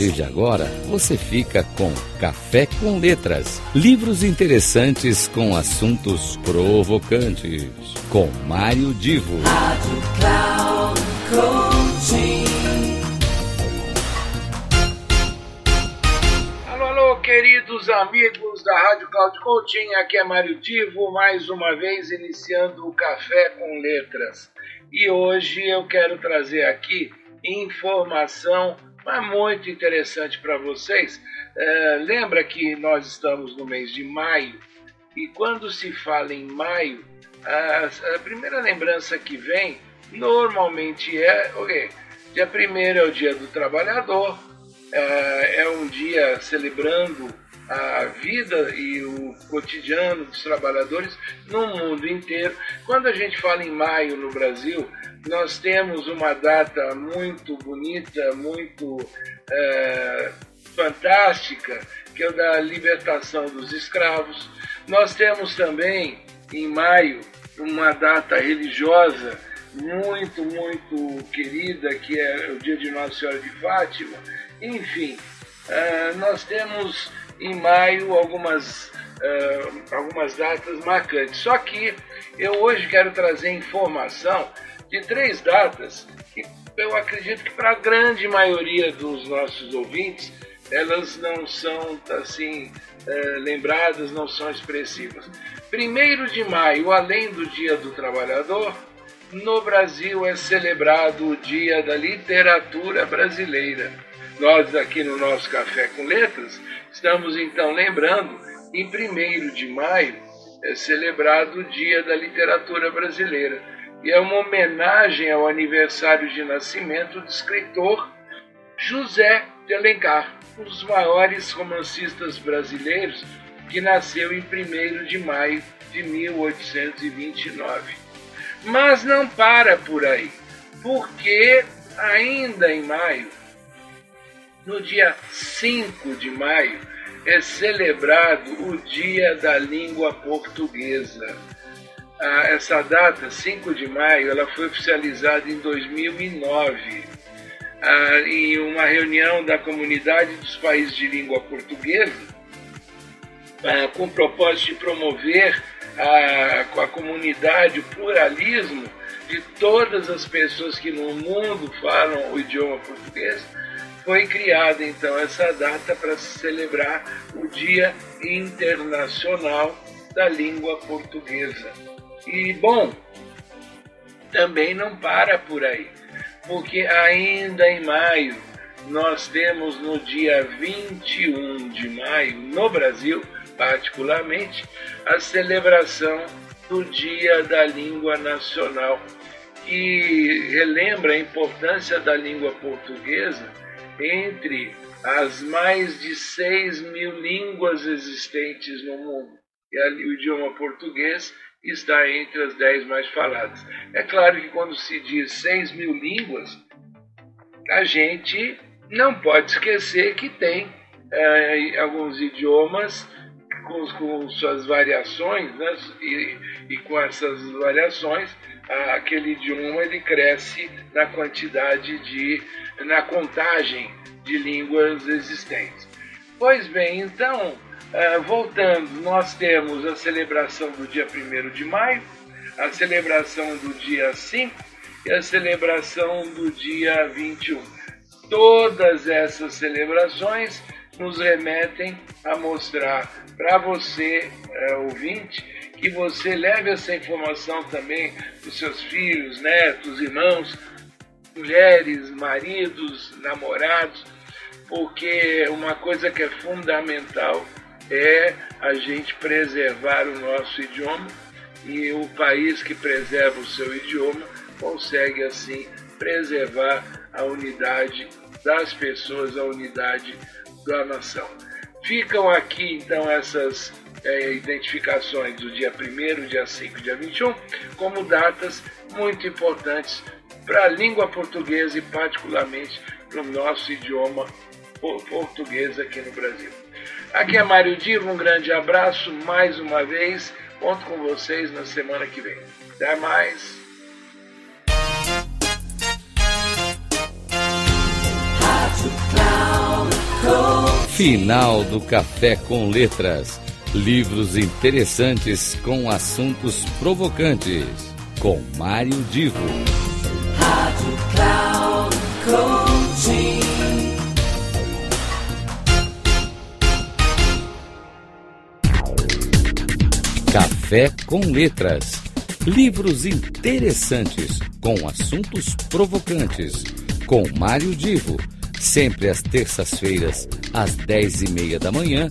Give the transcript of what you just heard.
partir de agora, você fica com Café com Letras. Livros interessantes com assuntos provocantes. Com Mário Divo. Rádio Cloud Alô, alô, queridos amigos da Rádio Cloud Coaching. Aqui é Mário Divo, mais uma vez iniciando o Café com Letras. E hoje eu quero trazer aqui informação mas muito interessante para vocês. É, lembra que nós estamos no mês de maio e quando se fala em maio, a, a primeira lembrança que vem normalmente é, ok, dia 1 é o dia do trabalhador, é, é um dia celebrando a vida e o cotidiano dos trabalhadores no mundo inteiro. Quando a gente fala em maio no Brasil, nós temos uma data muito bonita, muito é, fantástica, que é o da libertação dos escravos. Nós temos também, em maio, uma data religiosa muito, muito querida, que é o dia de Nossa Senhora de Fátima. Enfim, é, nós temos em maio algumas, uh, algumas datas marcantes. Só que eu hoje quero trazer informação de três datas que eu acredito que para a grande maioria dos nossos ouvintes elas não são assim uh, lembradas, não são expressivas. Primeiro de maio, além do Dia do Trabalhador, no Brasil é celebrado o Dia da Literatura Brasileira. Nós aqui no nosso Café com Letras Estamos então lembrando, em 1 de maio é celebrado o Dia da Literatura Brasileira e é uma homenagem ao aniversário de nascimento do escritor José de Alencar, um dos maiores romancistas brasileiros que nasceu em 1 de maio de 1829. Mas não para por aí, porque ainda em maio no dia 5 de maio é celebrado o Dia da Língua Portuguesa. Ah, essa data, 5 de maio, ela foi oficializada em 2009 ah, em uma reunião da comunidade dos países de língua portuguesa ah, com o propósito de promover a, com a comunidade o pluralismo de todas as pessoas que no mundo falam o idioma português foi criada então essa data para celebrar o Dia Internacional da Língua Portuguesa. E bom, também não para por aí, porque ainda em maio nós temos no dia 21 de maio, no Brasil particularmente, a celebração do Dia da Língua Nacional, que relembra a importância da língua portuguesa entre as mais de 6 mil línguas existentes no mundo. E ali o idioma português está entre as 10 mais faladas. É claro que quando se diz 6 mil línguas, a gente não pode esquecer que tem é, alguns idiomas com, com, suas variações, né? e, e com essas variações, aquele idioma ele cresce na quantidade de na contagem de línguas existentes. Pois bem, então, eh, voltando, nós temos a celebração do dia 1 de maio, a celebração do dia 5 e a celebração do dia 21. Todas essas celebrações nos remetem a mostrar para você, eh, ouvinte, que você leve essa informação também para os seus filhos, netos, irmãos, mulheres, maridos, namorados, porque uma coisa que é fundamental é a gente preservar o nosso idioma e o país que preserva o seu idioma consegue assim preservar a unidade das pessoas, a unidade da nação. Ficam aqui então essas é, identificações do dia 1, dia 5, dia 21, como datas muito importantes para a língua portuguesa e particularmente para o nosso idioma português aqui no Brasil. Aqui é Mário Divo, um grande abraço mais uma vez. Conto com vocês na semana que vem. Até mais. Final do Café com Letras. Livros interessantes com assuntos provocantes. Com Mário Divo. Rádio Cloud Coaching. Café com Letras. Livros interessantes com assuntos provocantes. Com Mário Divo. Sempre às terças-feiras, às dez e meia da manhã,